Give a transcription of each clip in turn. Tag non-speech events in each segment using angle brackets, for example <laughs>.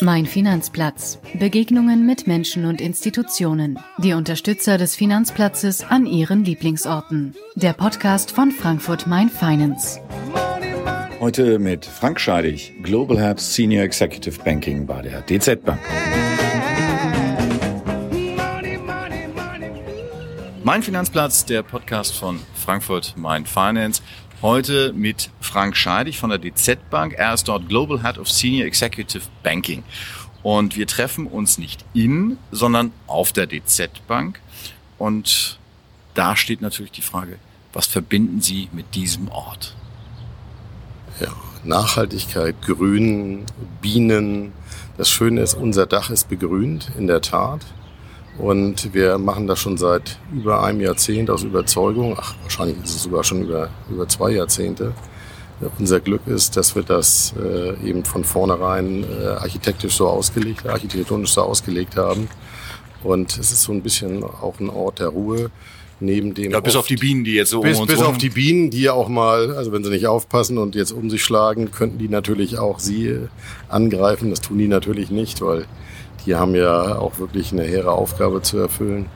Mein Finanzplatz. Begegnungen mit Menschen und Institutionen. Die Unterstützer des Finanzplatzes an ihren Lieblingsorten. Der Podcast von Frankfurt Mein Finance. Heute mit Frank Scheidig, Global Head Senior Executive Banking bei der DZ Bank. Mein Finanzplatz, der Podcast von Frankfurt Mein Finance. Heute mit Frank Scheidig von der DZ Bank. Er ist dort Global Head of Senior Executive Banking. Und wir treffen uns nicht in, sondern auf der DZ Bank. Und da steht natürlich die Frage, was verbinden Sie mit diesem Ort? Ja, Nachhaltigkeit, Grün, Bienen. Das Schöne ist, unser Dach ist begrünt, in der Tat. Und wir machen das schon seit über einem Jahrzehnt aus Überzeugung. Ach, wahrscheinlich ist es sogar schon über, über zwei Jahrzehnte. Unser Glück ist, dass wir das äh, eben von vornherein äh, architektisch so ausgelegt, architektonisch so ausgelegt haben. Und es ist so ein bisschen auch ein Ort der Ruhe. Neben dem ja, bis auf die Bienen, die jetzt so bis, um uns Bis rum. auf die Bienen, die ja auch mal, also wenn sie nicht aufpassen und jetzt um sich schlagen, könnten die natürlich auch sie angreifen. Das tun die natürlich nicht, weil die haben ja auch wirklich eine hehre Aufgabe zu erfüllen.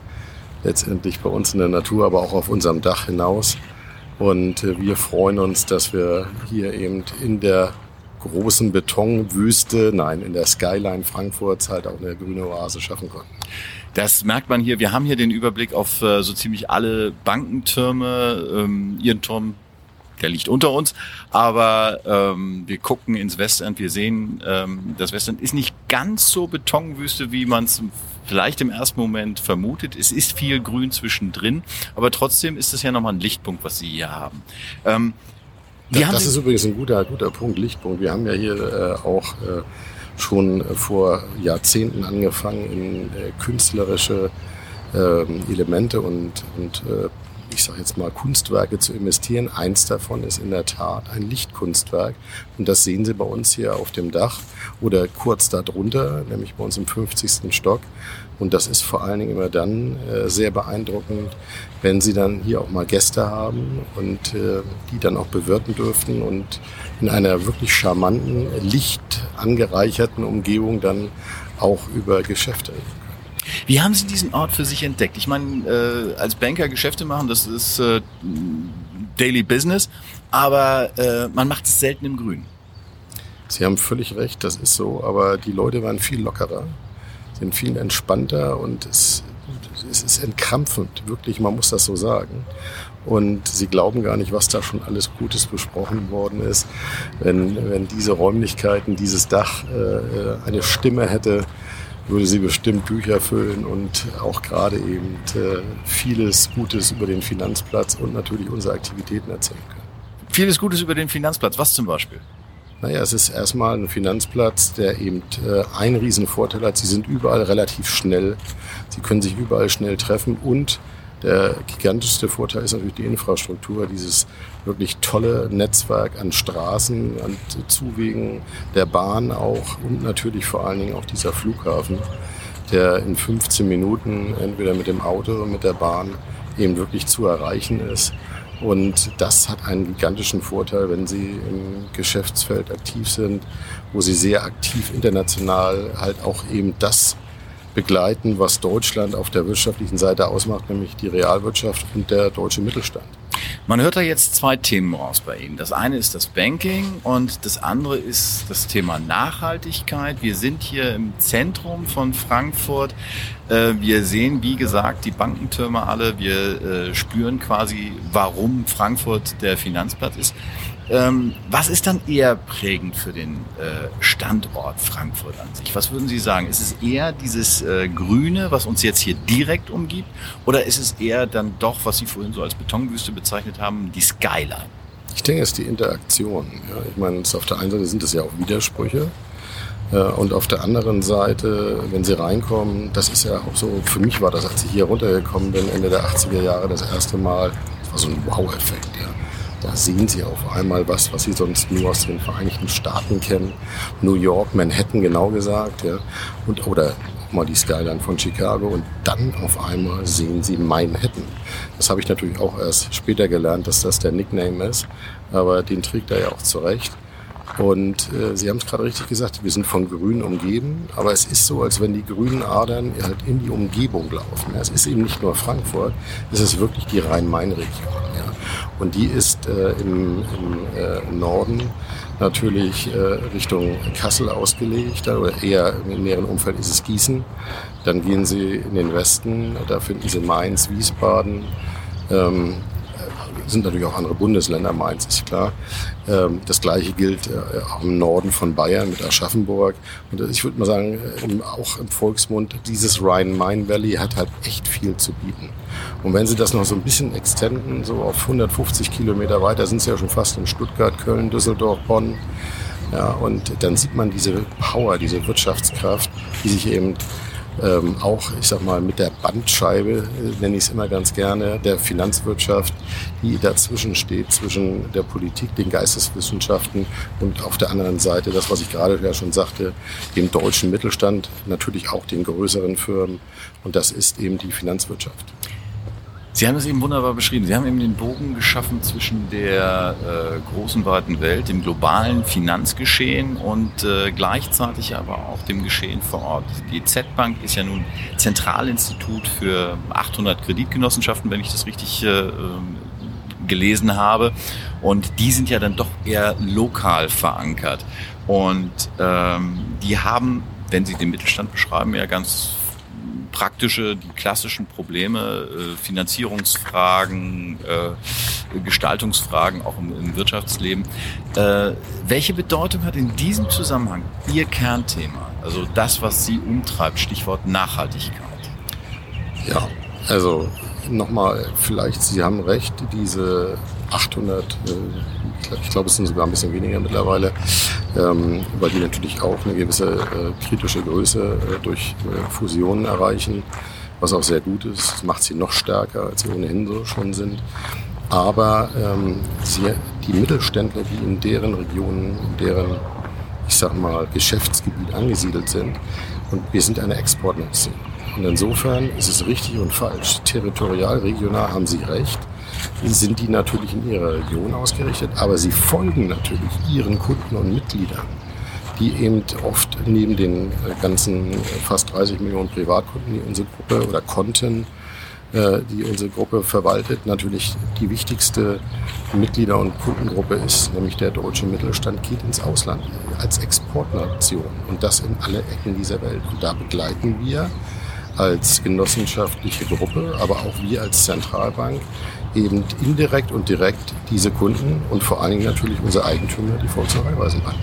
Letztendlich bei uns in der Natur, aber auch auf unserem Dach hinaus. Und äh, wir freuen uns, dass wir hier eben in der großen Betonwüste, nein, in der Skyline Frankfurts halt auch eine grüne Oase schaffen konnten. Das merkt man hier. Wir haben hier den Überblick auf äh, so ziemlich alle Bankentürme. Ähm, Ihren Turm, der liegt unter uns. Aber ähm, wir gucken ins Westend. Wir sehen, ähm, das Westend ist nicht ganz so Betonwüste, wie man es vielleicht im ersten Moment vermutet. Es ist viel Grün zwischendrin. Aber trotzdem ist es ja nochmal ein Lichtpunkt, was Sie hier haben. Ähm, das, das ist übrigens ein guter, guter Punkt, Lichtpunkt. Wir haben ja hier äh, auch äh, schon vor Jahrzehnten angefangen, in äh, künstlerische äh, Elemente und, und äh, ich sage jetzt mal Kunstwerke zu investieren. Eins davon ist in der Tat ein Lichtkunstwerk und das sehen Sie bei uns hier auf dem Dach oder kurz darunter, nämlich bei uns im 50. Stock. Und das ist vor allen Dingen immer dann äh, sehr beeindruckend, wenn Sie dann hier auch mal Gäste haben und äh, die dann auch bewirten dürften und in einer wirklich charmanten, licht angereicherten Umgebung dann auch über Geschäfte. Wie haben Sie diesen Ort für sich entdeckt? Ich meine, äh, als Banker Geschäfte machen, das ist äh, Daily Business, aber äh, man macht es selten im Grün. Sie haben völlig recht, das ist so, aber die Leute waren viel lockerer, sind viel entspannter und es, es ist entkrampfend, wirklich, man muss das so sagen. Und sie glauben gar nicht, was da schon alles Gutes besprochen worden ist. Wenn, wenn diese Räumlichkeiten, dieses Dach äh, eine Stimme hätte, würde sie bestimmt Bücher füllen und auch gerade eben äh, vieles Gutes über den Finanzplatz und natürlich unsere Aktivitäten erzählen können. Vieles Gutes über den Finanzplatz, was zum Beispiel? Naja, es ist erstmal ein Finanzplatz, der eben äh, einen riesen Vorteil hat. Sie sind überall relativ schnell. Sie können sich überall schnell treffen und der gigantischste Vorteil ist natürlich die Infrastruktur, dieses wirklich tolle Netzwerk an Straßen, an Zuwegen der Bahn auch und natürlich vor allen Dingen auch dieser Flughafen, der in 15 Minuten entweder mit dem Auto oder mit der Bahn eben wirklich zu erreichen ist. Und das hat einen gigantischen Vorteil, wenn Sie im Geschäftsfeld aktiv sind, wo Sie sehr aktiv international halt auch eben das begleiten, was Deutschland auf der wirtschaftlichen Seite ausmacht, nämlich die Realwirtschaft und der deutsche Mittelstand. Man hört da jetzt zwei Themen raus bei Ihnen. Das eine ist das Banking und das andere ist das Thema Nachhaltigkeit. Wir sind hier im Zentrum von Frankfurt. Äh, wir sehen, wie gesagt, die Bankentürme alle. Wir äh, spüren quasi, warum Frankfurt der Finanzplatz ist. Ähm, was ist dann eher prägend für den äh, Standort Frankfurt an sich? Was würden Sie sagen? Ist es eher dieses äh, Grüne, was uns jetzt hier direkt umgibt? Oder ist es eher dann doch, was Sie vorhin so als Betonwüste bezeichnet haben, die Skyline? Ich denke, es ist die Interaktion. Ja, ich meine, auf der einen Seite sind es ja auch Widersprüche. Äh, und auf der anderen Seite, wenn Sie reinkommen, das ist ja auch so, für mich war das, als ich hier runtergekommen bin, Ende der 80er Jahre das erste Mal, das war so ein Wow-Effekt. Ja Da sehen Sie auf einmal was, was Sie sonst nur aus den Vereinigten Staaten kennen. New York, Manhattan genau gesagt, ja. Und, oder mal die Skyline von Chicago und dann auf einmal sehen Sie Manhattan. Das habe ich natürlich auch erst später gelernt, dass das der Nickname ist, aber den trägt er ja auch zurecht. Und äh, Sie haben es gerade richtig gesagt, wir sind von Grün umgeben, aber es ist so, als wenn die grünen Adern halt in die Umgebung laufen. Ja, es ist eben nicht nur Frankfurt, es ist wirklich die Rhein-Main-Region. Ja. Und die ist äh, im, im äh, Norden natürlich äh, Richtung Kassel ausgelegt, oder eher im näheren Umfeld ist es Gießen. Dann gehen Sie in den Westen, da finden Sie Mainz, Wiesbaden, ähm, sind natürlich auch andere Bundesländer, Mainz ist klar. Ähm, das gleiche gilt äh, auch im Norden von Bayern mit Aschaffenburg. Und ich würde mal sagen, äh, auch im Volksmund, dieses Rhine-Main-Valley hat halt echt viel zu bieten. Und wenn Sie das noch so ein bisschen extenden, so auf 150 Kilometer weiter, sind Sie ja schon fast in Stuttgart, Köln, Düsseldorf, Bonn. Ja, und dann sieht man diese Power, diese Wirtschaftskraft, die sich eben ähm, auch, ich sag mal, mit der Bandscheibe, äh, nenne ich es immer ganz gerne, der Finanzwirtschaft, die dazwischen steht, zwischen der Politik, den Geisteswissenschaften und auf der anderen Seite, das, was ich gerade ja schon sagte, dem deutschen Mittelstand, natürlich auch den größeren Firmen. Und das ist eben die Finanzwirtschaft. Sie haben es eben wunderbar beschrieben. Sie haben eben den Bogen geschaffen zwischen der äh, großen, weiten Welt, dem globalen Finanzgeschehen und äh, gleichzeitig aber auch dem Geschehen vor Ort. Die Z-Bank ist ja nun Zentralinstitut für 800 Kreditgenossenschaften, wenn ich das richtig äh, ähm, gelesen habe. Und die sind ja dann doch eher lokal verankert. Und ähm, die haben, wenn Sie den Mittelstand beschreiben, ja ganz praktische, die klassischen Probleme, äh, Finanzierungsfragen, äh, Gestaltungsfragen auch im, Wirtschaftsleben. Äh, welche Bedeutung hat in diesem Zusammenhang Ihr Kernthema, also das, was Sie umtreibt, Stichwort Nachhaltigkeit? Ja, also nochmal, vielleicht, Sie haben recht, diese 800, äh, ich glaube, es sind sogar ein bisschen weniger mittlerweile, ähm, weil die natürlich auch eine gewisse äh, kritische Größe äh, durch Fusionen erreichen, was auch sehr gut ist. Das macht sie noch stärker, als sie ohnehin so schon sind. Aber ähm, sie, die Mittelständler, die in deren Regionen, in deren, ich sag mal, Geschäftsgebiet angesiedelt sind, und wir sind eine Exportnation. Und insofern ist es richtig und falsch. Territorial, regional haben Sie recht sind die natürlich in ihrer Region ausgerichtet, aber sie folgen natürlich ihren Kunden und Mitgliedern, die eben oft neben den äh, ganzen äh, fast 30 Millionen Privatkunden, die unsere Gruppe oder Konten, äh, die unsere Gruppe verwaltet, natürlich die wichtigste Mitglieder- und Kundengruppe ist, nämlich der deutsche Mittelstand geht ins Ausland als Exportnation und das in alle Ecken dieser Welt. Und da begleiten wir als genossenschaftliche Gruppe, aber auch wir als Zentralbank eben indirekt und direkt diese Kunden und vor allen Dingen natürlich unsere Eigentümer, die Volkswagen Raiffeisenbank.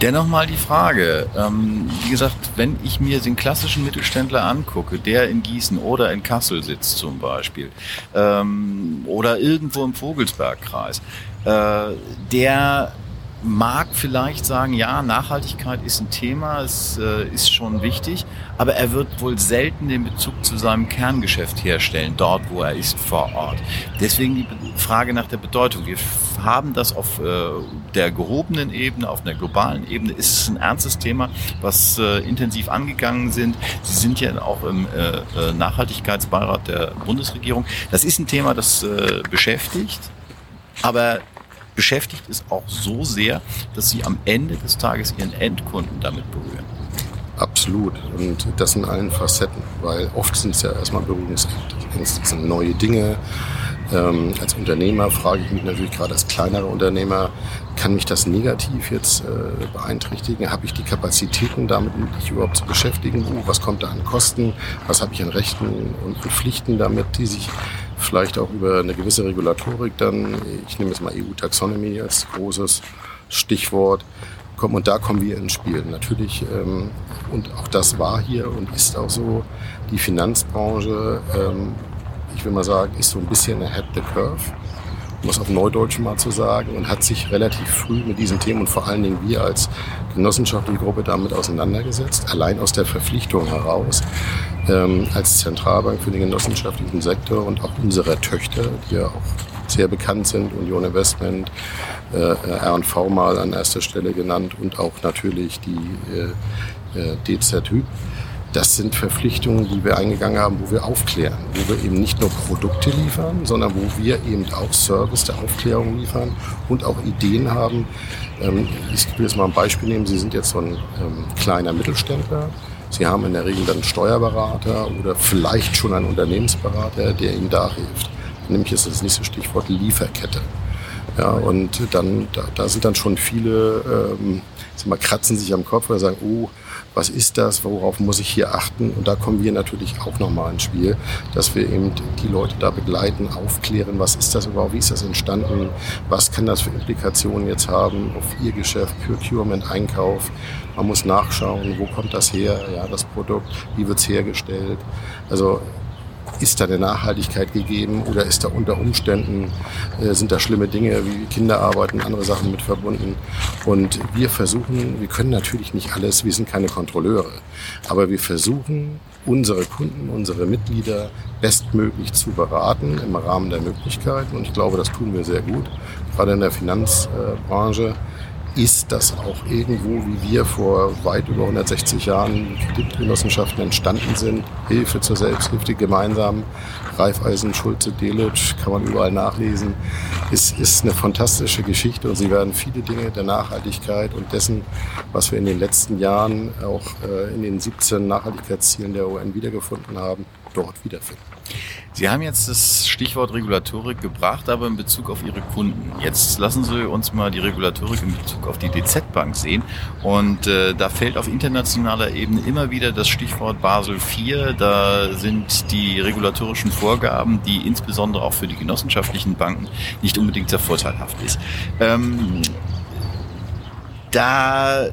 Dennoch mal die Frage, ähm, wie gesagt, wenn ich mir den klassischen Mittelständler angucke, der in Gießen oder in Kassel sitzt zum Beispiel, ähm, oder irgendwo im Vogelsbergkreis, äh, der mag vielleicht sagen, ja, Nachhaltigkeit ist ein Thema, es äh, ist schon wichtig, aber er wird wohl selten den Bezug zu seinem Kerngeschäft herstellen, dort, wo er ist, vor Ort. Deswegen die Frage nach der Bedeutung. Wir haben das auf äh, der gehobenen Ebene, auf einer globalen Ebene, ist es ein ernstes Thema, was äh, intensiv angegangen sind. Sie sind ja auch im äh, äh, Nachhaltigkeitsbeirat der Bundesregierung. Das ist ein Thema, das äh, beschäftigt, aber beschäftigt ist auch so sehr, dass sie am Ende des Tages ihren Endkunden damit berühren. Absolut. Und das in allen Facetten, weil oft sind es ja erstmal Berührungsängste. Es sind neue Dinge. Ähm, als Unternehmer frage ich mich natürlich gerade als kleinerer Unternehmer, kann mich das negativ jetzt äh, beeinträchtigen? Habe ich die Kapazitäten, damit mich überhaupt zu beschäftigen? Uh, was kommt da an Kosten? Was habe ich an Rechten und Pflichten damit, die sich vielleicht auch über eine gewisse Regulatorik dann, ich nehme jetzt mal EU-Taxonomy als großes Stichwort, kommen. Und da kommen wir ins Spiel. Natürlich, ähm, und auch das war hier und ist auch so, die Finanzbranche, ähm, ich will mal sagen, ist so ein bisschen ahead the curve. Um es auf Neudeutsch mal zu sagen, und hat sich relativ früh mit diesen Themen und vor allen Dingen wir als genossenschaftliche Gruppe damit auseinandergesetzt, allein aus der Verpflichtung heraus, ähm, als Zentralbank für den genossenschaftlichen Sektor und auch unsere Töchter, die ja auch sehr bekannt sind, Union Investment, äh, R&V mal an erster Stelle genannt und auch natürlich die äh, äh DZHÜ. Das sind Verpflichtungen, die wir eingegangen haben, wo wir aufklären, wo wir eben nicht nur Produkte liefern, sondern wo wir eben auch Service der Aufklärung liefern und auch Ideen haben. Ähm, ich will jetzt mal ein Beispiel nehmen. Sie sind jetzt so ein ähm, kleiner Mittelständler. Sie haben in der Regel dann einen Steuerberater oder vielleicht schon einen Unternehmensberater, der Ihnen da hilft. Nämlich ist das nächste Stichwort Lieferkette. Ja, und dann, da, da sind dann schon viele, ähm, mal, kratzen sich am Kopf oder sagen, oh, was ist das, worauf muss ich hier achten? Und da kommen wir natürlich auch nochmal ins Spiel, dass wir eben die Leute da begleiten, aufklären, was ist das überhaupt, wie ist das entstanden, was kann das für Implikationen jetzt haben auf Ihr Geschäft, Procurement, Einkauf. Man muss nachschauen, wo kommt das her, ja, das Produkt, wie wird es hergestellt. Also ist da eine Nachhaltigkeit gegeben oder ist da unter Umständen, äh, sind da schlimme Dinge wie Kinderarbeit und andere Sachen mit verbunden? Und wir versuchen, wir können natürlich nicht alles, wir sind keine Kontrolleure, aber wir versuchen, unsere Kunden, unsere Mitglieder bestmöglich zu beraten im Rahmen der Möglichkeiten. Und ich glaube, das tun wir sehr gut, gerade in der Finanzbranche ist das auch irgendwo, wie wir vor weit über 160 Jahren Kreditgenossenschaften entstanden sind. Hilfe zur Selbsthilfe gemeinsam. Raiffeisen, Schulze, Delitzsch, kann man überall nachlesen. Es ist eine fantastische Geschichte und sie werden viele Dinge der Nachhaltigkeit und dessen, was wir in den letzten Jahren auch äh, in den 17 Nachhaltigkeitszielen der UN wiedergefunden haben, dort wiederfinden. Sie haben jetzt das Stichwort Regulatorik gebracht, aber in Bezug auf Ihre Kunden. Jetzt lassen Sie uns mal die Regulatorik in Bezug auf die DZ Bank sehen. Und äh, da fällt auf internationaler Ebene immer wieder das Stichwort Basel IV. Da sind die regulatorischen Vorgaben, die insbesondere auch für die genossenschaftlichen Banken nicht unbedingt sehr vorteilhaft ist. Ähm, da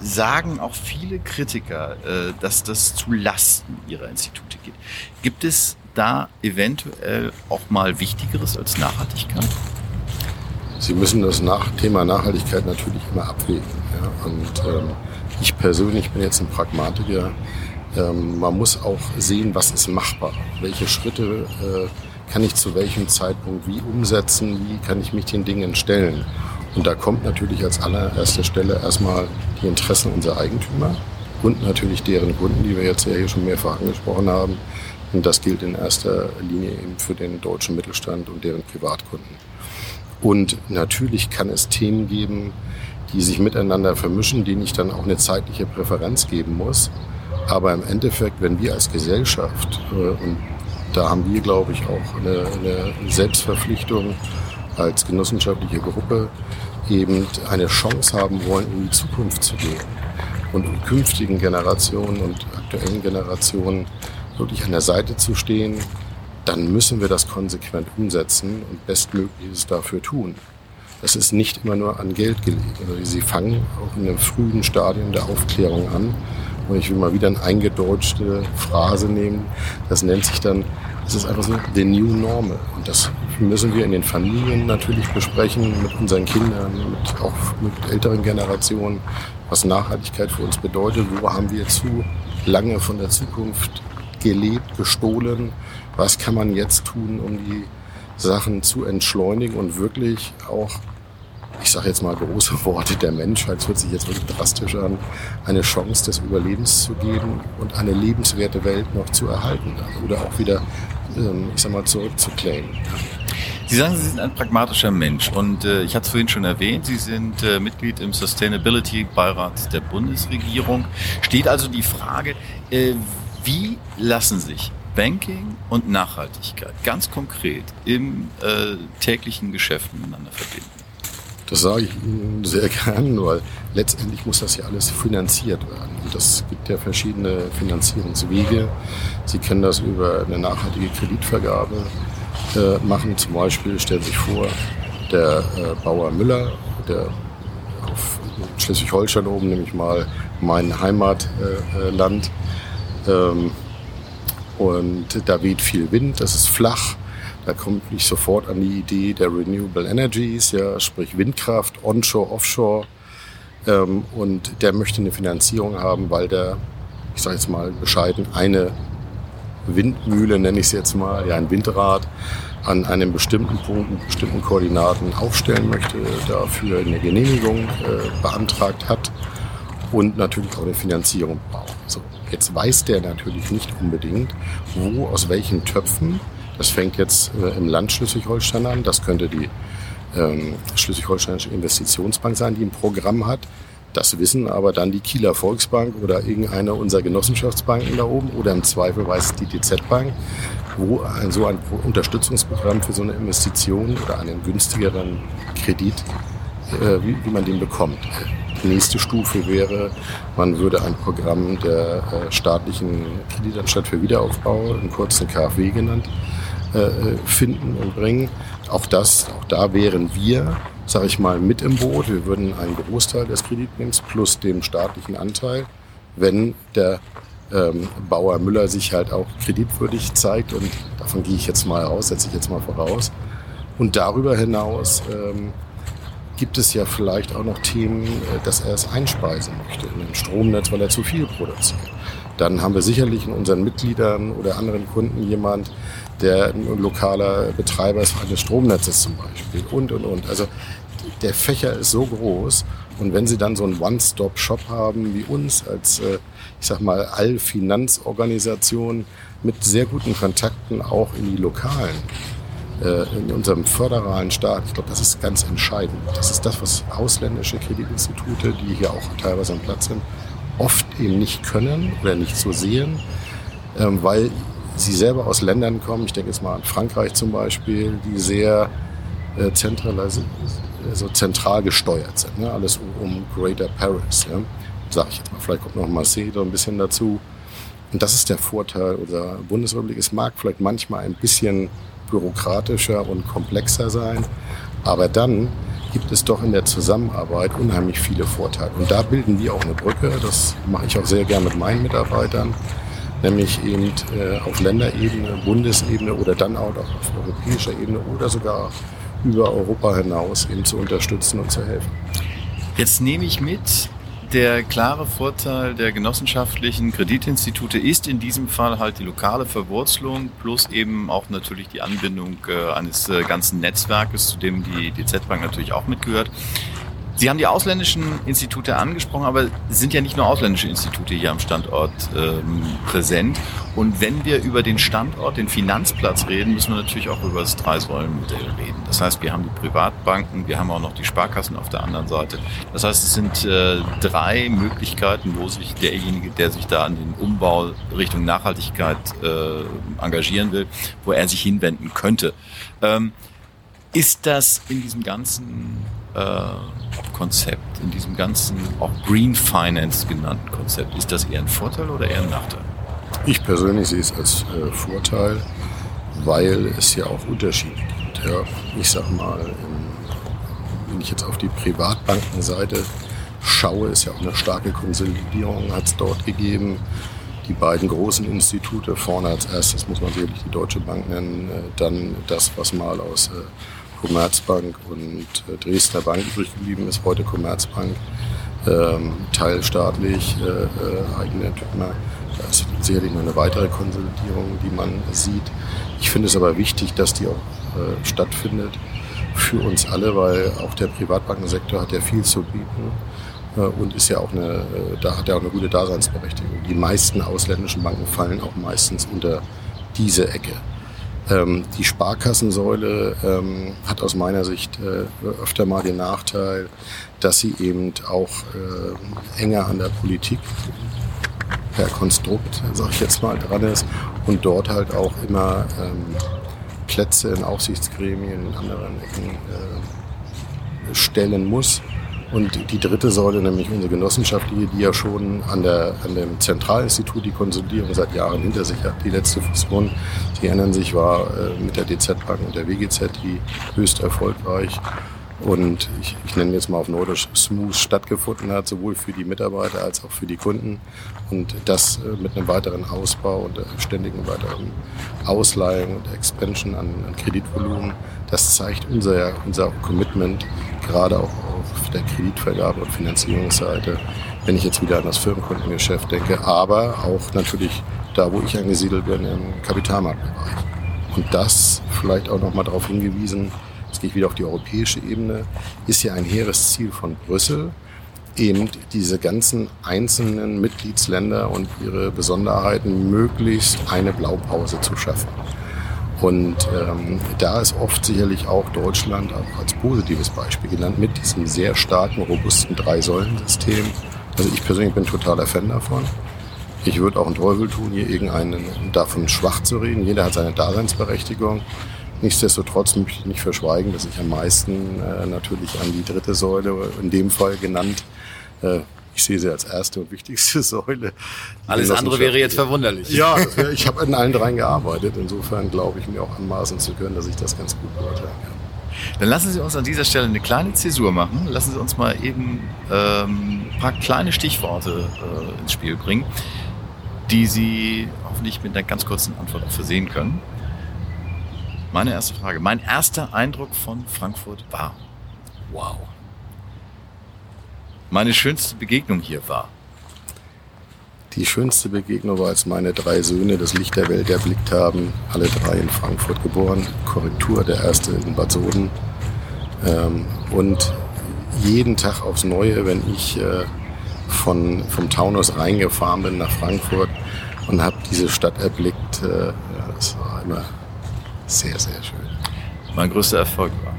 sagen auch viele Kritiker, äh, dass das zu Lasten ihrer Institute geht. Gibt es da eventuell auch mal Wichtigeres als Nachhaltigkeit? Sie müssen das Nach Thema Nachhaltigkeit natürlich immer abwägen. Ja? Und ähm, ich persönlich bin jetzt ein Pragmatiker. Ähm, man muss auch sehen, was ist machbar. Welche Schritte äh, kann ich zu welchem Zeitpunkt wie umsetzen? Wie kann ich mich den Dingen stellen? Und da kommt natürlich als allererster Stelle erstmal die Interessen unserer Eigentümer und natürlich deren Kunden, die wir jetzt ja hier schon mehrfach angesprochen haben. Und das gilt in erster Linie eben für den deutschen Mittelstand und deren Privatkunden. Und natürlich kann es Themen geben, die sich miteinander vermischen, denen ich dann auch eine zeitliche Präferenz geben muss. Aber im Endeffekt, wenn wir als Gesellschaft, äh, und da haben wir, glaube ich, auch eine, eine Selbstverpflichtung als genossenschaftliche Gruppe, eben eine Chance haben wollen, in die Zukunft zu gehen und künftigen Generationen und aktuellen Generationen wirklich an der Seite zu stehen, dann müssen wir das konsequent umsetzen und bestmögliches dafür tun. Das ist nicht immer nur an Geld gelegt. Also sie fangen auch in einem frühen Stadium der Aufklärung an. Und ich will mal wieder eine eingedeutschte Phrase nehmen. Das nennt sich dann, das ist einfach so the new normal. Und das müssen wir in den Familien natürlich besprechen, mit unseren Kindern, mit, auch mit älteren Generationen, was Nachhaltigkeit für uns bedeutet. Wo haben wir zu lange von der Zukunft gelebt, gestohlen. Was kann man jetzt tun, um die Sachen zu entschleunigen und wirklich auch, ich sage jetzt mal große <laughs> Worte der Menschheit, es hört sich jetzt wirklich drastisch an, eine Chance des Überlebens zu geben und eine lebenswerte Welt noch zu erhalten oder auch wieder, ähm, ich sag mal, zurückzuclaimen. Sie sagen, Sie sind ein pragmatischer Mensch und äh, ich hatte es vorhin schon erwähnt, Sie sind äh, Mitglied im Sustainability-Beirat der Bundesregierung. Steht also die Frage, äh, wie lassen sich Banking und Nachhaltigkeit ganz konkret im äh, täglichen Geschäft miteinander verbinden? Das sage ich Ihnen sehr <laughs> gern, weil letztendlich muss das ja alles finanziert werden. Und das gibt ja verschiedene Finanzierungswege. Sie können das über eine nachhaltige Kreditvergabe äh, machen. Zum Beispiel stellen Sie sich vor, der äh, Bauer Müller, der auf Schleswig-Holstein oben, nämlich mal mein Heimatland, äh, ähm, und da weht viel Wind, das ist flach. Da kommt nicht sofort an die Idee der Renewable Energies, ja, sprich Windkraft, Onshore, Offshore. Ähm, und der möchte eine Finanzierung haben, weil der, ich sage jetzt mal bescheiden, eine Windmühle, nenne ich es jetzt mal, ja ein Windrad, an einem bestimmten Punkt, mit bestimmten Koordinaten aufstellen möchte, dafür eine Genehmigung äh, beantragt hat und natürlich auch eine Finanzierung braucht. So, jetzt weiß der natürlich nicht unbedingt, wo, aus welchen Töpfen. Das fängt jetzt äh, im Land Schleswig-Holstein an. Das könnte die ähm, Schleswig-Holsteinische Investitionsbank sein, die ein Programm hat. Das wissen aber dann die Kieler Volksbank oder irgendeine unserer Genossenschaftsbanken da oben oder im Zweifel weiß die DZ Bank, wo ein, so ein Unterstützungsprogramm für so eine Investition oder einen günstigeren Kredit, äh, wie, wie, man den bekommt. Die nächste Stufe wäre, man würde ein Programm der äh, staatlichen Kreditanstalt für Wiederaufbau, in kurzen KfW genannt, finden und bringen. Auch das, auch da wären wir sage ich mal, mit im Boot. Wir würden einen Großteil des Kreditnehmens plus dem staatlichen Anteil, wenn der ähm, Bauer Müller sich halt auch kreditwürdig zeigt und davon gehe ich jetzt mal aus, setze ich jetzt mal voraus. Und darüber hinaus ähm, gibt es ja vielleicht auch noch Themen, äh, dass er es einspeisen möchte in ein Stromnetz, weil er zu viel produziert. Dann haben wir sicherlich in unseren Mitgliedern oder anderen Kunden jemand, der ein lokaler Betreiber ist eines Stromnetzes zum Beispiel und, und, und. Also der Fächer ist so groß und wenn Sie dann so einen One-Stop-Shop haben wie uns als, äh, ich sag mal, Allfinanzorganisation mit sehr guten Kontakten auch in die Lokalen, äh, in unserem föderalen Staat, ich glaube, das ist ganz entscheidend. Das ist das, was ausländische Kreditinstitute, die hier auch teilweise am Platz sind, oft eben nicht können oder nicht so sehen, ähm, weil sie selber aus Ländern kommen, ich denke jetzt mal an Frankreich zum Beispiel, die sehr äh, zentralisiert, so zentral gesteuert sind. Ne? Alles um, um Greater Paris. Ja? Sag ich jetzt mal, vielleicht kommt noch Marseille ein bisschen dazu. Und das ist der Vorteil unserer Bundesrepublik. Es mag vielleicht manchmal ein bisschen bürokratischer und komplexer sein, aber dann gibt es doch in der Zusammenarbeit unheimlich viele Vorteile. Und da bilden wir auch eine Brücke. Das mache ich auch sehr gern mit meinen Mitarbeitern nämlich eben äh, auf Länderebene, Bundesebene oder dann auch auf europäischer Ebene oder sogar über Europa hinaus eben zu unterstützen und zu helfen. Jetzt nehme ich mit, der klare Vorteil der genossenschaftlichen Kreditinstitute ist in diesem Fall halt die lokale Verwurzelung plus eben auch natürlich die Anbindung äh, eines äh, ganzen Netzwerkes, zu dem die DZ Bank natürlich auch mitgehört. Sie haben die ausländischen Institute angesprochen, aber sind ja nicht nur ausländische Institute hier am Standort ähm, präsent. Und wenn wir über den Standort, den Finanzplatz reden, müssen wir natürlich auch über das Drei-Säulen-Modell reden. Das heißt, wir haben die Privatbanken, wir haben auch noch die Sparkassen auf der anderen Seite. Das heißt, es sind äh, drei Möglichkeiten, wo sich derjenige, der sich da an den Umbau Richtung Nachhaltigkeit äh, engagieren will, wo er sich hinwenden könnte. Ähm, ist das in diesem ganzen Konzept, in diesem ganzen auch Green Finance genannten Konzept, ist das eher ein Vorteil oder eher ein Nachteil? Ich persönlich sehe es als äh, Vorteil, weil es ja auch Unterschiede gibt. Ja, ich sag mal, wenn ich jetzt auf die Privatbankenseite schaue, ist ja auch eine starke Konsolidierung, hat es dort gegeben. Die beiden großen Institute, vorne als erstes muss man sicherlich die Deutsche Bank nennen, äh, dann das, was mal aus äh, Commerzbank und äh, Dresdner Bank übrig geblieben ist, heute Commerzbank, ähm, teilstaatlich, äh, äh, Eigentümer. Da ist sicherlich noch eine weitere Konsolidierung, die man sieht. Ich finde es aber wichtig, dass die auch äh, stattfindet für uns alle, weil auch der Privatbankensektor hat ja viel zu bieten äh, und ist ja auch eine, äh, da hat er auch eine gute Daseinsberechtigung. Die meisten ausländischen Banken fallen auch meistens unter diese Ecke. Ähm, die Sparkassensäule ähm, hat aus meiner Sicht äh, öfter mal den Nachteil, dass sie eben auch äh, enger an der Politik per Konstrukt, sag ich jetzt mal, dran ist und dort halt auch immer ähm, Plätze in Aufsichtsgremien in anderen Ecken äh, stellen muss und die dritte Säule, nämlich unsere Genossenschaft, die, die ja schon an, der, an dem Zentralinstitut die Konsolidierung seit Jahren hinter sich hat. Die letzte Fusion, Sie erinnern sich, war äh, mit der DZ Bank und der WGZ die höchst erfolgreich. Und ich, ich nenne jetzt mal auf Nordisch smooth stattgefunden hat, sowohl für die Mitarbeiter als auch für die Kunden. Und das äh, mit einem weiteren Ausbau und ständigen weiteren Ausleihen und Expansion an, an Kreditvolumen, das zeigt unser, unser Commitment, gerade auch auf der Kreditvergabe und Finanzierungsseite, wenn ich jetzt wieder an das Firmenkundengeschäft denke, aber auch natürlich da, wo ich angesiedelt bin, im Kapitalmarktbereich. Und das vielleicht auch nochmal darauf hingewiesen, jetzt gehe ich wieder auf die europäische Ebene, ist ja ein hehres Ziel von Brüssel, eben diese ganzen einzelnen Mitgliedsländer und ihre Besonderheiten möglichst eine Blaupause zu schaffen. Und ähm, da ist oft sicherlich auch Deutschland auch als positives Beispiel genannt mit diesem sehr starken, robusten Drei-Säulen-System. Also ich persönlich bin totaler Fan davon. Ich würde auch einen Teufel tun, hier irgendeinen davon schwach zu reden. Jeder hat seine Daseinsberechtigung. Nichtsdestotrotz möchte ich nicht verschweigen, dass ich am meisten äh, natürlich an die dritte Säule, in dem Fall genannt, äh, ich sehe sie als erste und wichtigste <laughs> Säule. Alles andere wäre jetzt verwunderlich. Ja, <laughs> wär, ich habe in allen dreien gearbeitet. Insofern glaube ich mir auch anmaßen zu können, dass ich das ganz gut beurteilen kann. Dann lassen Sie uns an dieser Stelle eine kleine Zäsur machen. Lassen Sie uns mal eben ähm, ein paar kleine Stichworte äh, ins Spiel bringen, die Sie hoffentlich mit einer ganz kurzen Antwort auch versehen können. Meine erste Frage. Mein erster Eindruck von Frankfurt war, wow. Meine schönste Begegnung hier war. Die schönste Begegnung war, als meine drei Söhne das Licht der Welt erblickt haben. Alle drei in Frankfurt geboren. Korrektur, der erste in Bad Soden. Ähm, und jeden Tag aufs Neue, wenn ich äh, von, vom Taunus reingefahren bin nach Frankfurt und habe diese Stadt erblickt, äh, das war immer sehr, sehr schön. Mein größter Erfolg war?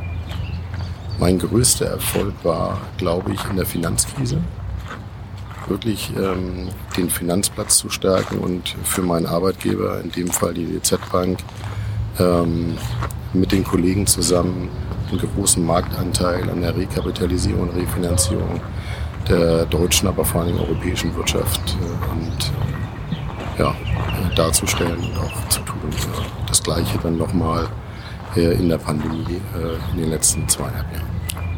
Mein größter Erfolg war, glaube ich, in der Finanzkrise. Wirklich ähm, den Finanzplatz zu stärken und für meinen Arbeitgeber, in dem Fall die DZ Bank, ähm, mit den Kollegen zusammen einen großen Marktanteil an der Rekapitalisierung und Refinanzierung der deutschen, aber vor allem europäischen Wirtschaft äh, und ja, darzustellen und auch zu tun. Das Gleiche dann nochmal äh, in der Pandemie äh, in den letzten zweieinhalb Jahren.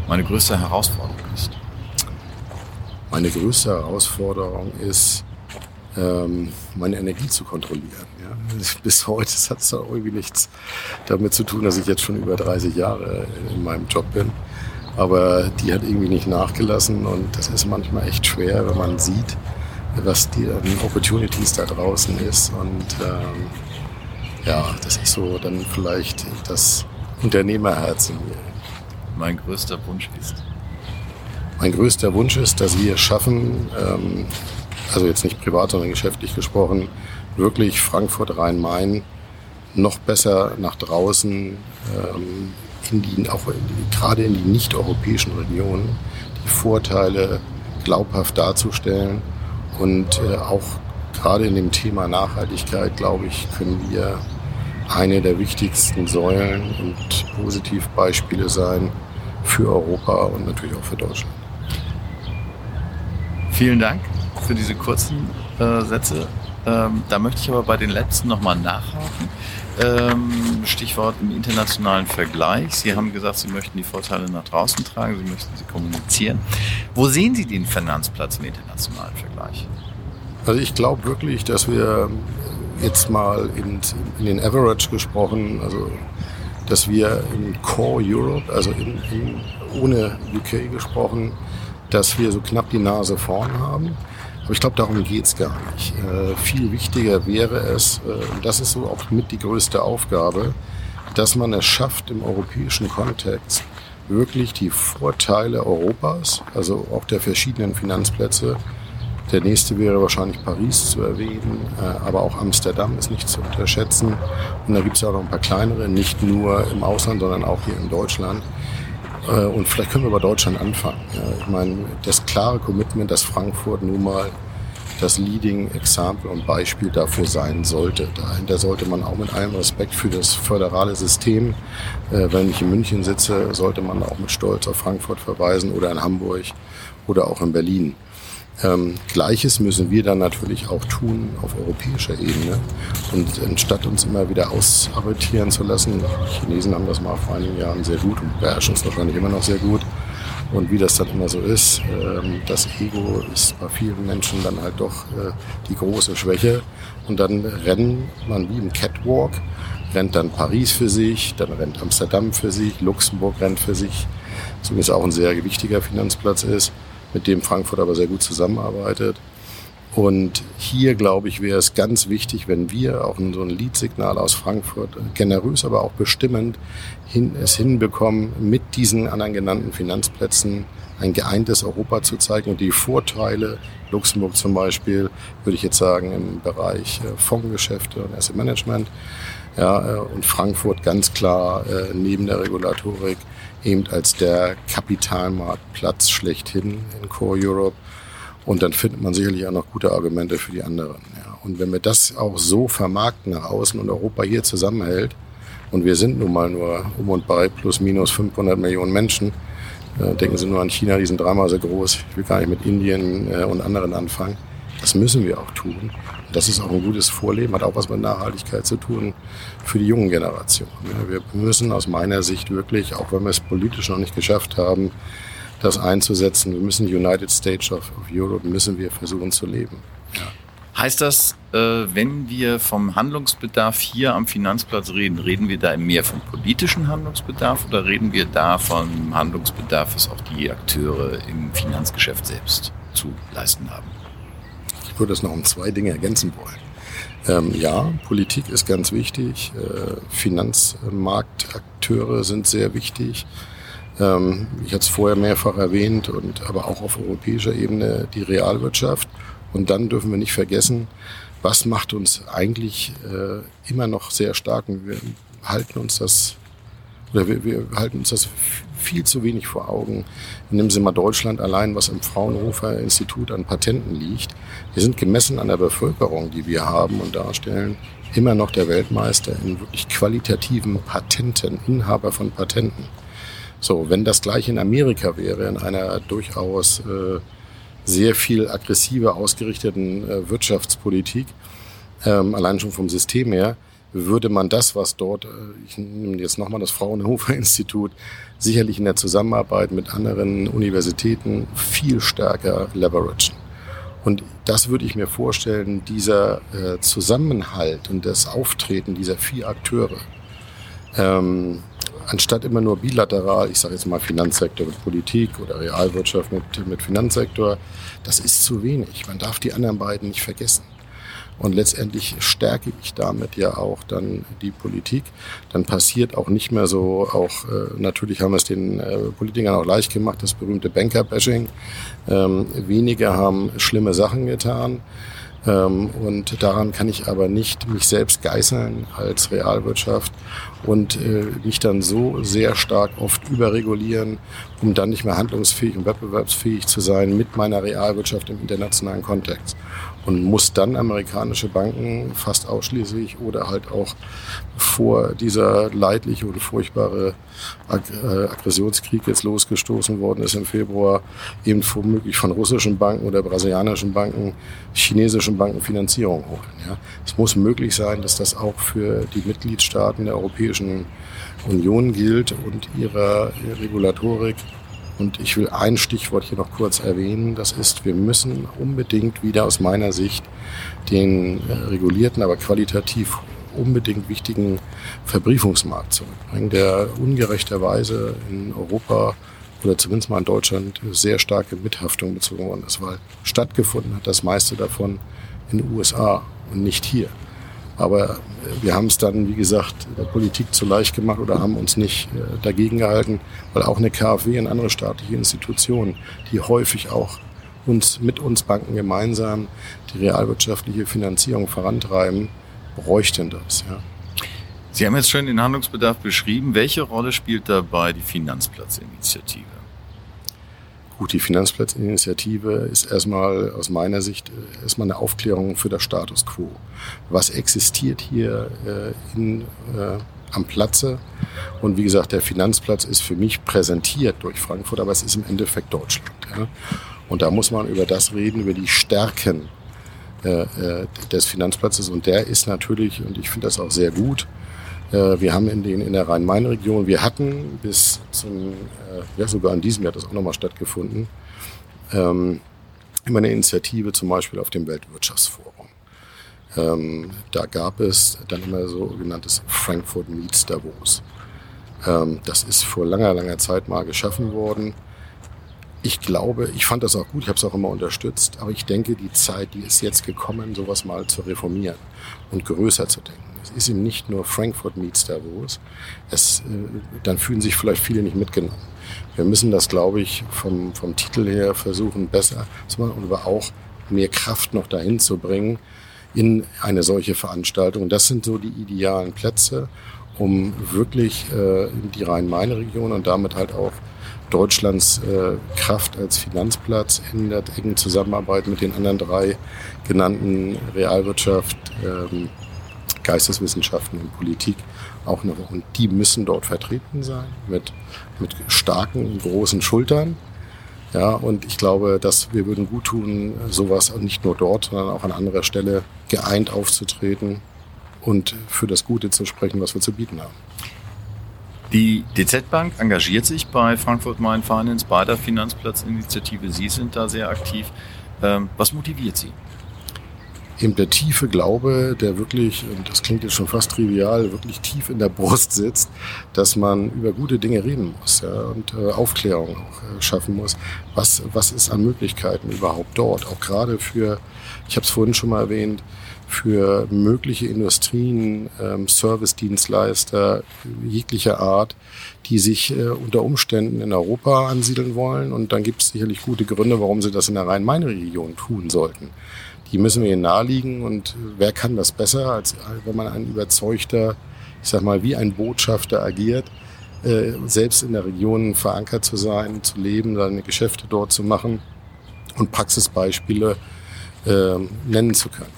Meine größte Herausforderung ist? Meine größte Herausforderung ist, ähm, meine Energie zu kontrollieren. Ja. Bis heute hat es irgendwie nichts damit zu tun, dass ich jetzt schon über 30 Jahre in meinem Job bin. Aber die hat irgendwie nicht nachgelassen und das ist manchmal echt schwer, wenn man sieht, was die Opportunities da draußen ist. Und ähm, ja, das ist so dann vielleicht das Unternehmerherz in mir. Mein größter Wunsch ist? Mein größter Wunsch ist, dass wir schaffen, ähm, also jetzt nicht privat, sondern geschäftlich gesprochen, wirklich Frankfurt Rhein-Main noch besser nach draußen, ähm, in die, auch gerade in die nicht-europäischen Regionen, die Vorteile glaubhaft darzustellen und äh, auch gerade in dem Thema Nachhaltigkeit, glaube ich, können wir eine der wichtigsten Säulen und Positivbeispiele sein für Europa und natürlich auch für Deutschland. Vielen Dank für diese kurzen äh, Sätze. Ähm, da möchte ich aber bei den letzten nochmal nachhaken. Ähm, Stichwort im internationalen Vergleich. Sie haben gesagt, Sie möchten die Vorteile nach draußen tragen, Sie möchten sie kommunizieren. Wo sehen Sie den Finanzplatz im internationalen Vergleich? Also ich glaube wirklich, dass wir jetzt mal in, in, den Average gesprochen, also dass wir in Core Europe, also in, in, ohne UK gesprochen, dass wir so knapp die Nase vorn haben. Aber ich glaube, darum geht's gar nicht. Äh, viel wichtiger wäre es, äh, und das ist so auch mit die größte Aufgabe, dass man es schafft, im europäischen Kontext wirklich die Vorteile Europas, also auch der verschiedenen Finanzplätze, der nächste wäre wahrscheinlich Paris zu erwähnen, äh, aber auch Amsterdam ist nicht zu unterschätzen. Und da gibt es ja auch noch ein paar kleinere, nicht nur im Ausland, sondern auch hier in Deutschland. Äh, und vielleicht können wir bei Deutschland anfangen. Ich meine, das klare Commitment, dass Frankfurt nun mal das Leading Example und Beispiel dafür sein sollte. Dahinter sollte man auch mit allem Respekt für das föderale System, äh, wenn ich in München sitze, sollte man auch mit Stolz auf Frankfurt verweisen oder in Hamburg oder auch in Berlin. Ähm, Gleiches müssen wir dann natürlich auch tun auf europäischer Ebene. Und anstatt uns immer wieder ausarbeitieren zu lassen, die Chinesen haben das mal vor einigen Jahren sehr gut und beherrschen es wahrscheinlich immer noch sehr gut. Und wie das dann immer so ist, ähm, das Ego ist bei vielen Menschen dann halt doch äh, die große Schwäche. Und dann rennen man wie im Catwalk, rennt dann Paris für sich, dann rennt Amsterdam für sich, Luxemburg rennt für sich, übrigens auch ein sehr wichtiger Finanzplatz ist mit dem Frankfurt aber sehr gut zusammenarbeitet. Und hier, glaube ich, wäre es ganz wichtig, wenn wir auch so ein Leadsignal aus Frankfurt, generös, aber auch bestimmend, hin, es hinbekommen, mit diesen anderen genannten Finanzplätzen ein geeintes Europa zu zeigen und die Vorteile, Luxemburg zum Beispiel, würde ich jetzt sagen, im Bereich äh, Fondsgeschäfte und Asset Management, ja, äh, und Frankfurt ganz klar äh, neben der Regulatorik eben als der Kapitalmarktplatz schlechthin in Core Europe. Und dann findet man sicherlich auch noch gute Argumente für die anderen. Ja. Und wenn wir das auch so vermarkten nach außen und Europa hier zusammenhält, und wir sind nun mal nur um und bei plus minus 500 Millionen Menschen, äh, denken Sie nur an China, die sind dreimal so groß. Ich will gar nicht mit Indien äh, und anderen anfangen. Das müssen wir auch tun. Das ist auch ein gutes Vorleben, hat auch was mit Nachhaltigkeit zu tun für die jungen Generationen. Wir müssen aus meiner Sicht wirklich, auch wenn wir es politisch noch nicht geschafft haben, das einzusetzen, wir müssen United States of, Europe, müssen wir versuchen zu leben. Ja. Heißt das, äh, wenn wir vom Handlungsbedarf hier am Finanzplatz reden, reden wir da mehr vom politischen Handlungsbedarf oder reden wir da vom Handlungsbedarf, was auch die Akteure im Finanzgeschäft selbst zu leisten haben? Ich würde das noch um zwei Dinge ergänzen wollen. Ähm, ja, Politik ist ganz wichtig. Äh, Finanzmarktakteure sind sehr wichtig. Ähm, ich hatte es vorher mehrfach erwähnt und aber auch auf europäischer Ebene die Realwirtschaft. Und dann dürfen wir nicht vergessen, was macht uns eigentlich äh, immer noch sehr stark. Und wir halten uns das oder wir, wir halten uns das viel zu wenig vor Augen. Nehmen Sie mal Deutschland allein, was im Fraunhofer Institut an Patenten liegt. Wir sind gemessen an der Bevölkerung, die wir haben und darstellen, immer noch der Weltmeister in wirklich qualitativen Patenten, Inhaber von Patenten. So, wenn das gleich in Amerika wäre, in einer durchaus äh, sehr viel aggressiver ausgerichteten äh, Wirtschaftspolitik, ähm, allein schon vom System her, würde man das, was dort, äh, ich nehme jetzt nochmal das Fraunhofer Institut, sicherlich in der Zusammenarbeit mit anderen Universitäten viel stärker leveragen. Und das würde ich mir vorstellen, dieser äh, Zusammenhalt und das Auftreten dieser vier Akteure, ähm, anstatt immer nur bilateral, ich sage jetzt mal Finanzsektor mit Politik oder Realwirtschaft mit, mit Finanzsektor, das ist zu wenig. Man darf die anderen beiden nicht vergessen. Und letztendlich stärke ich damit ja auch dann die Politik. Dann passiert auch nicht mehr so, auch äh, natürlich haben es den äh, Politikern auch leicht gemacht, das berühmte Banker-Bashing. Ähm, wenige haben schlimme Sachen getan. Ähm, und daran kann ich aber nicht mich selbst geißeln als Realwirtschaft und äh, mich dann so sehr stark oft überregulieren, um dann nicht mehr handlungsfähig und wettbewerbsfähig zu sein mit meiner Realwirtschaft im internationalen Kontext und muss dann amerikanische Banken fast ausschließlich oder halt auch vor dieser leidliche und furchtbare Ag äh, Aggressionskrieg jetzt losgestoßen worden ist im Februar, eben womöglich von russischen Banken oder brasilianischen Banken, chinesischen Banken Finanzierung holen. Ja. Es muss möglich sein, dass das auch für die Mitgliedstaaten der Europäischen Union gilt und ihrer Regulatorik und ich will ein Stichwort hier noch kurz erwähnen. Das ist, wir müssen unbedingt wieder aus meiner Sicht den äh, regulierten, aber qualitativ unbedingt wichtigen Verbriefungsmarkt zurückbringen, der ungerechterweise in Europa oder zumindest mal in Deutschland sehr starke Mithaftung bezogen worden ist, weil stattgefunden hat das meiste davon in den USA und nicht hier. Aber wir haben es dann, wie gesagt, der Politik zu leicht gemacht oder haben uns nicht äh, dagegen gehalten, weil auch eine KfW und andere staatliche Institutionen, die häufig auch uns mit uns Banken gemeinsam die realwirtschaftliche Finanzierung vorantreiben, bräuchten das. Ja. Sie haben jetzt schon den Handlungsbedarf beschrieben. Welche Rolle spielt dabei die Finanzplatzinitiative? Gut, die Finanzplatzinitiative ist erstmal aus meiner Sicht äh, erstmal eine Aufklärung für das Status quo. Was existiert hier äh, in, äh, am Platze? Und wie gesagt, der Finanzplatz ist für mich präsentiert durch Frankfurt, aber es ist im Endeffekt Deutschland. Ja? Und da muss man über das reden, über die Stärken äh, äh, des Finanzplatzes. Und der ist natürlich, und ich finde das auch sehr gut, wir haben in, den, in der Rhein-Main-Region, wir hatten bis zum, äh, ja sogar in diesem Jahr das auch nochmal stattgefunden, ähm, immer eine Initiative zum Beispiel auf dem Weltwirtschaftsforum. Ähm, da gab es dann immer so genanntes Frankfurt Meets Davos. Ähm, das ist vor langer, langer Zeit mal geschaffen worden. Ich glaube, ich fand das auch gut, ich habe es auch immer unterstützt, aber ich denke, die Zeit, die ist jetzt gekommen, sowas mal zu reformieren und größer zu denken. Es ist eben nicht nur Frankfurt meets Davos. Es, äh, dann fühlen sich vielleicht viele nicht mitgenommen. Wir müssen das, glaube ich, vom, vom Titel her versuchen, besser zu machen und aber auch mehr Kraft noch dahin zu bringen in eine solche Veranstaltung. Das sind so die idealen Plätze, um wirklich äh, die Rhein-Main-Region und damit halt auch Deutschlands äh, Kraft als Finanzplatz in der engen Zusammenarbeit mit den anderen drei genannten Realwirtschaft, ähm, Geisteswissenschaften und Politik auch noch. Und die müssen dort vertreten sein mit, mit starken, großen Schultern. Ja, und ich glaube, dass wir würden gut tun, sowas nicht nur dort, sondern auch an anderer Stelle geeint aufzutreten und für das Gute zu sprechen, was wir zu bieten haben. Die DZ Bank engagiert sich bei Frankfurt Main Finance bei der Finanzplatzinitiative. Sie sind da sehr aktiv. Ähm, was motiviert Sie? Eben der tiefe Glaube, der wirklich, und das klingt jetzt schon fast trivial, wirklich tief in der Brust sitzt, dass man über gute Dinge reden muss ja, und äh, Aufklärung auch äh, schaffen muss. Was, was ist an Möglichkeiten überhaupt dort? Auch gerade für, ich habe es vorhin schon mal erwähnt, für mögliche Industrien, ähm, Service-Dienstleister jeglicher Art, die sich äh, unter Umständen in Europa ansiedeln wollen. Und dann gibt es sicherlich gute Gründe, warum sie das in der Rhein-Main-Region tun sollten. Die müssen wir ihnen naheliegen. Und wer kann das besser, als wenn man ein überzeugter, ich sag mal, wie ein Botschafter agiert, äh, selbst in der Region verankert zu sein, zu leben, seine Geschäfte dort zu machen und Praxisbeispiele äh, nennen zu können.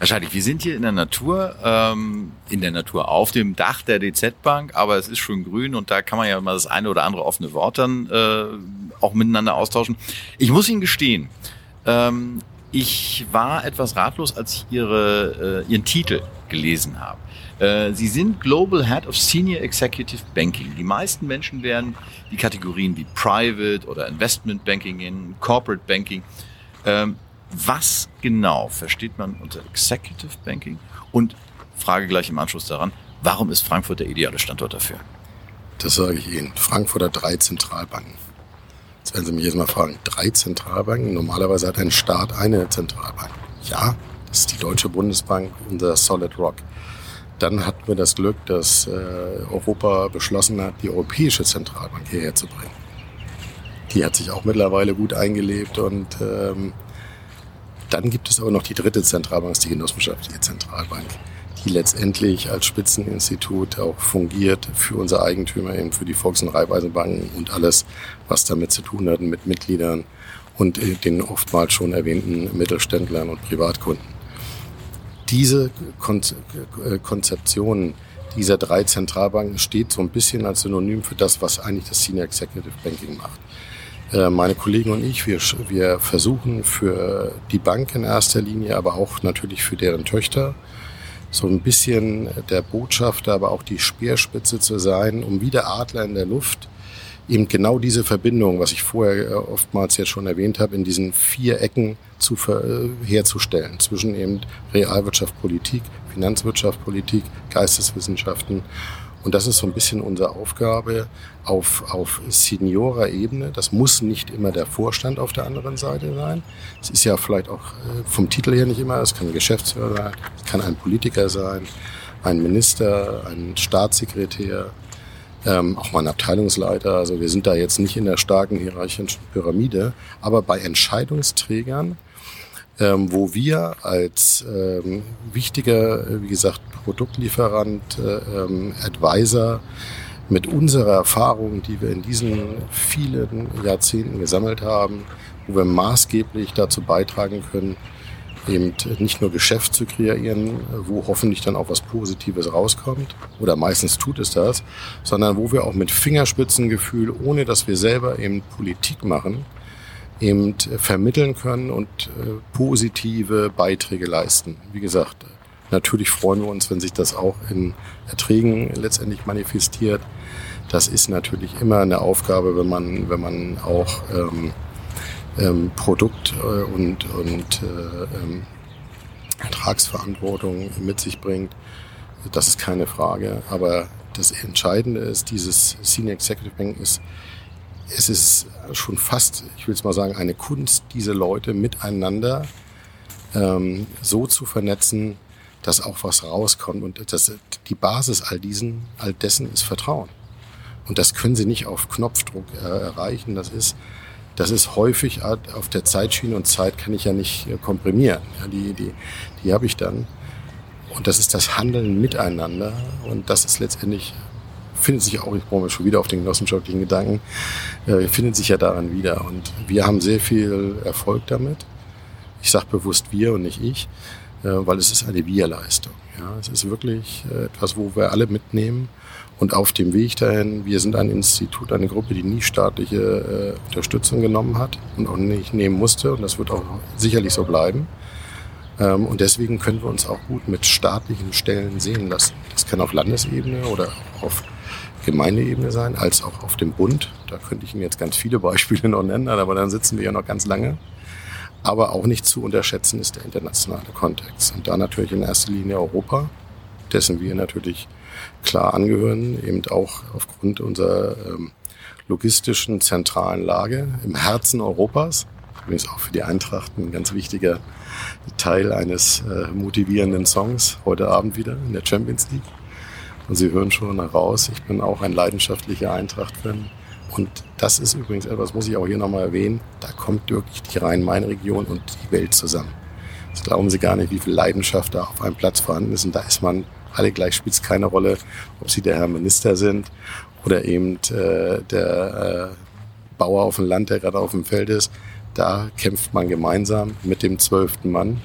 Wahrscheinlich. Wir sind hier in der Natur, ähm, in der Natur auf dem Dach der DZ-Bank, aber es ist schon grün und da kann man ja mal das eine oder andere offene Wort dann äh, auch miteinander austauschen. Ich muss Ihnen gestehen, ähm, ich war etwas ratlos, als ich Ihre, äh, Ihren Titel gelesen habe. Äh, Sie sind Global Head of Senior Executive Banking. Die meisten Menschen werden die Kategorien wie Private oder Investment Banking in, Corporate Banking. Ähm, was genau versteht man unter Executive Banking? Und Frage gleich im Anschluss daran, warum ist Frankfurt der ideale Standort dafür? Das sage ich Ihnen. Frankfurt hat drei Zentralbanken. Jetzt werden Sie mich jetzt mal fragen, drei Zentralbanken? Normalerweise hat ein Staat eine Zentralbank. Ja, das ist die Deutsche Bundesbank, unser Solid Rock. Dann hatten wir das Glück, dass äh, Europa beschlossen hat, die Europäische Zentralbank hierher zu bringen. Die hat sich auch mittlerweile gut eingelebt und ähm, dann gibt es aber noch die dritte Zentralbank, die Genossenschaftliche Zentralbank, die letztendlich als Spitzeninstitut auch fungiert für unsere Eigentümer, eben für die Volks- und Raiffeisenbanken und alles, was damit zu tun hat mit Mitgliedern und äh, den oftmals schon erwähnten Mittelständlern und Privatkunden. Diese äh, Konzeption dieser drei Zentralbanken steht so ein bisschen als Synonym für das, was eigentlich das Senior Executive Banking macht. Äh, meine Kollegen und ich, wir, wir versuchen für die Bank in erster Linie, aber auch natürlich für deren Töchter, so ein bisschen der Botschafter, aber auch die Speerspitze zu sein, um wie der Adler in der Luft eben genau diese Verbindung, was ich vorher äh, oftmals jetzt schon erwähnt habe, in diesen vier Ecken zu äh, herzustellen. Zwischen eben Realwirtschaft, Politik, Finanzwirtschaft, Politik, Geisteswissenschaften und das ist so ein bisschen unsere Aufgabe auf, auf Seniorer-Ebene. Das muss nicht immer der Vorstand auf der anderen Seite sein. Es ist ja vielleicht auch äh, vom Titel her nicht immer. Es kann ein Geschäftsführer sein, es kann ein Politiker sein, ein Minister, ein Staatssekretär, ähm, auch mal ein Abteilungsleiter. Also wir sind da jetzt nicht in der starken hierarchischen Pyramide. Aber bei Entscheidungsträgern, ähm, wo wir als ähm, wichtiger, wie gesagt, Produktlieferant, äh, ähm, Advisor mit unserer Erfahrung, die wir in diesen vielen Jahrzehnten gesammelt haben, wo wir maßgeblich dazu beitragen können, eben nicht nur Geschäft zu kreieren, wo hoffentlich dann auch was Positives rauskommt, oder meistens tut es das, sondern wo wir auch mit Fingerspitzengefühl, ohne dass wir selber eben Politik machen, eben vermitteln können und äh, positive Beiträge leisten. Wie gesagt, natürlich freuen wir uns, wenn sich das auch in Erträgen letztendlich manifestiert. Das ist natürlich immer eine Aufgabe, wenn man, wenn man auch ähm, ähm, Produkt äh, und, und äh, ähm, Ertragsverantwortung mit sich bringt. Das ist keine Frage. Aber das Entscheidende ist, dieses Senior Executive Bank ist, es ist schon fast, ich will es mal sagen, eine Kunst, diese Leute miteinander ähm, so zu vernetzen, dass auch was rauskommt. Und das, die Basis all diesen, all dessen ist Vertrauen. Und das können sie nicht auf Knopfdruck äh, erreichen. Das ist, das ist häufig auf der Zeitschiene und Zeit kann ich ja nicht äh, komprimieren. Ja, die, die, die habe ich dann. Und das ist das Handeln miteinander. Und das ist letztendlich findet sich auch, ich brauche schon wieder auf den genossenschaftlichen Gedanken, äh, findet sich ja daran wieder. Und wir haben sehr viel Erfolg damit. Ich sage bewusst wir und nicht ich, äh, weil es ist eine Wir-Leistung. Ja, es ist wirklich äh, etwas, wo wir alle mitnehmen. Und auf dem Weg dahin, wir sind ein Institut, eine Gruppe, die nie staatliche äh, Unterstützung genommen hat und auch nicht nehmen musste. Und das wird auch sicherlich so bleiben. Ähm, und deswegen können wir uns auch gut mit staatlichen Stellen sehen lassen. Das kann auf Landesebene oder auf Gemeindeebene sein, als auch auf dem Bund. Da könnte ich Ihnen jetzt ganz viele Beispiele noch nennen, aber dann sitzen wir ja noch ganz lange. Aber auch nicht zu unterschätzen ist der internationale Kontext. Und da natürlich in erster Linie Europa, dessen wir natürlich klar angehören, eben auch aufgrund unserer ähm, logistischen zentralen Lage im Herzen Europas. Übrigens auch für die Eintracht ein ganz wichtiger Teil eines äh, motivierenden Songs heute Abend wieder in der Champions League. Und Sie hören schon heraus, ich bin auch ein leidenschaftlicher Eintracht-Fan. Und das ist übrigens etwas, muss ich auch hier nochmal erwähnen, da kommt wirklich die Rhein-Main-Region und die Welt zusammen. Das glauben Sie gar nicht, wie viel Leidenschaft da auf einem Platz vorhanden ist. Und da ist man alle gleich, spielt es keine Rolle, ob Sie der Herr Minister sind oder eben äh, der äh, Bauer auf dem Land, der gerade auf dem Feld ist. Da kämpft man gemeinsam mit dem zwölften Mann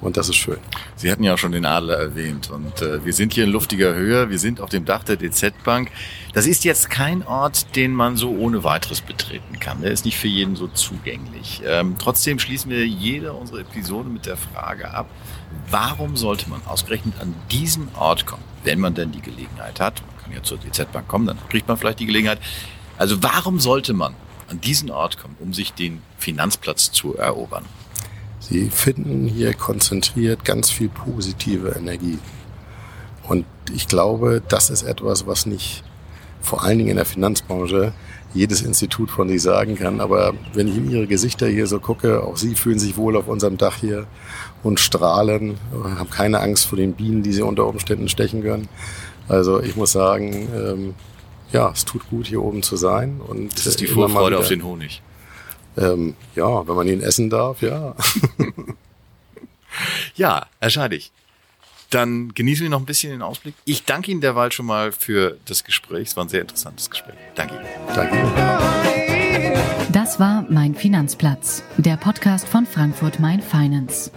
und das ist schön. Sie hatten ja auch schon den Adler erwähnt. Und äh, wir sind hier in luftiger Höhe. Wir sind auf dem Dach der DZ Bank. Das ist jetzt kein Ort, den man so ohne weiteres betreten kann. Der ist nicht für jeden so zugänglich. Ähm, trotzdem schließen wir jede unserer Episode mit der Frage ab, warum sollte man ausgerechnet an diesen Ort kommen, wenn man denn die Gelegenheit hat? Man kann ja zur DZ Bank kommen, dann kriegt man vielleicht die Gelegenheit. Also warum sollte man an diesen Ort kommen, um sich den Finanzplatz zu erobern? Sie finden hier konzentriert ganz viel positive Energie. Und ich glaube, das ist etwas, was nicht vor allen Dingen in der Finanzbranche jedes Institut von sich sagen kann. Aber wenn ich in Ihre Gesichter hier so gucke, auch Sie fühlen sich wohl auf unserem Dach hier und strahlen, haben keine Angst vor den Bienen, die Sie unter Umständen stechen können. Also ich muss sagen, ähm, ja, es tut gut, hier oben zu sein. Und das ist die Vorfreude auf den Honig. Ähm, ja, wenn man ihn essen darf, ja. <laughs> ja, Herr Scheidig. Dann genießen wir noch ein bisschen den Ausblick. Ich danke Ihnen derweil schon mal für das Gespräch. Es war ein sehr interessantes Gespräch. Danke Ihnen. Danke Ihnen. Das war Mein Finanzplatz, der Podcast von Frankfurt Mein Finance.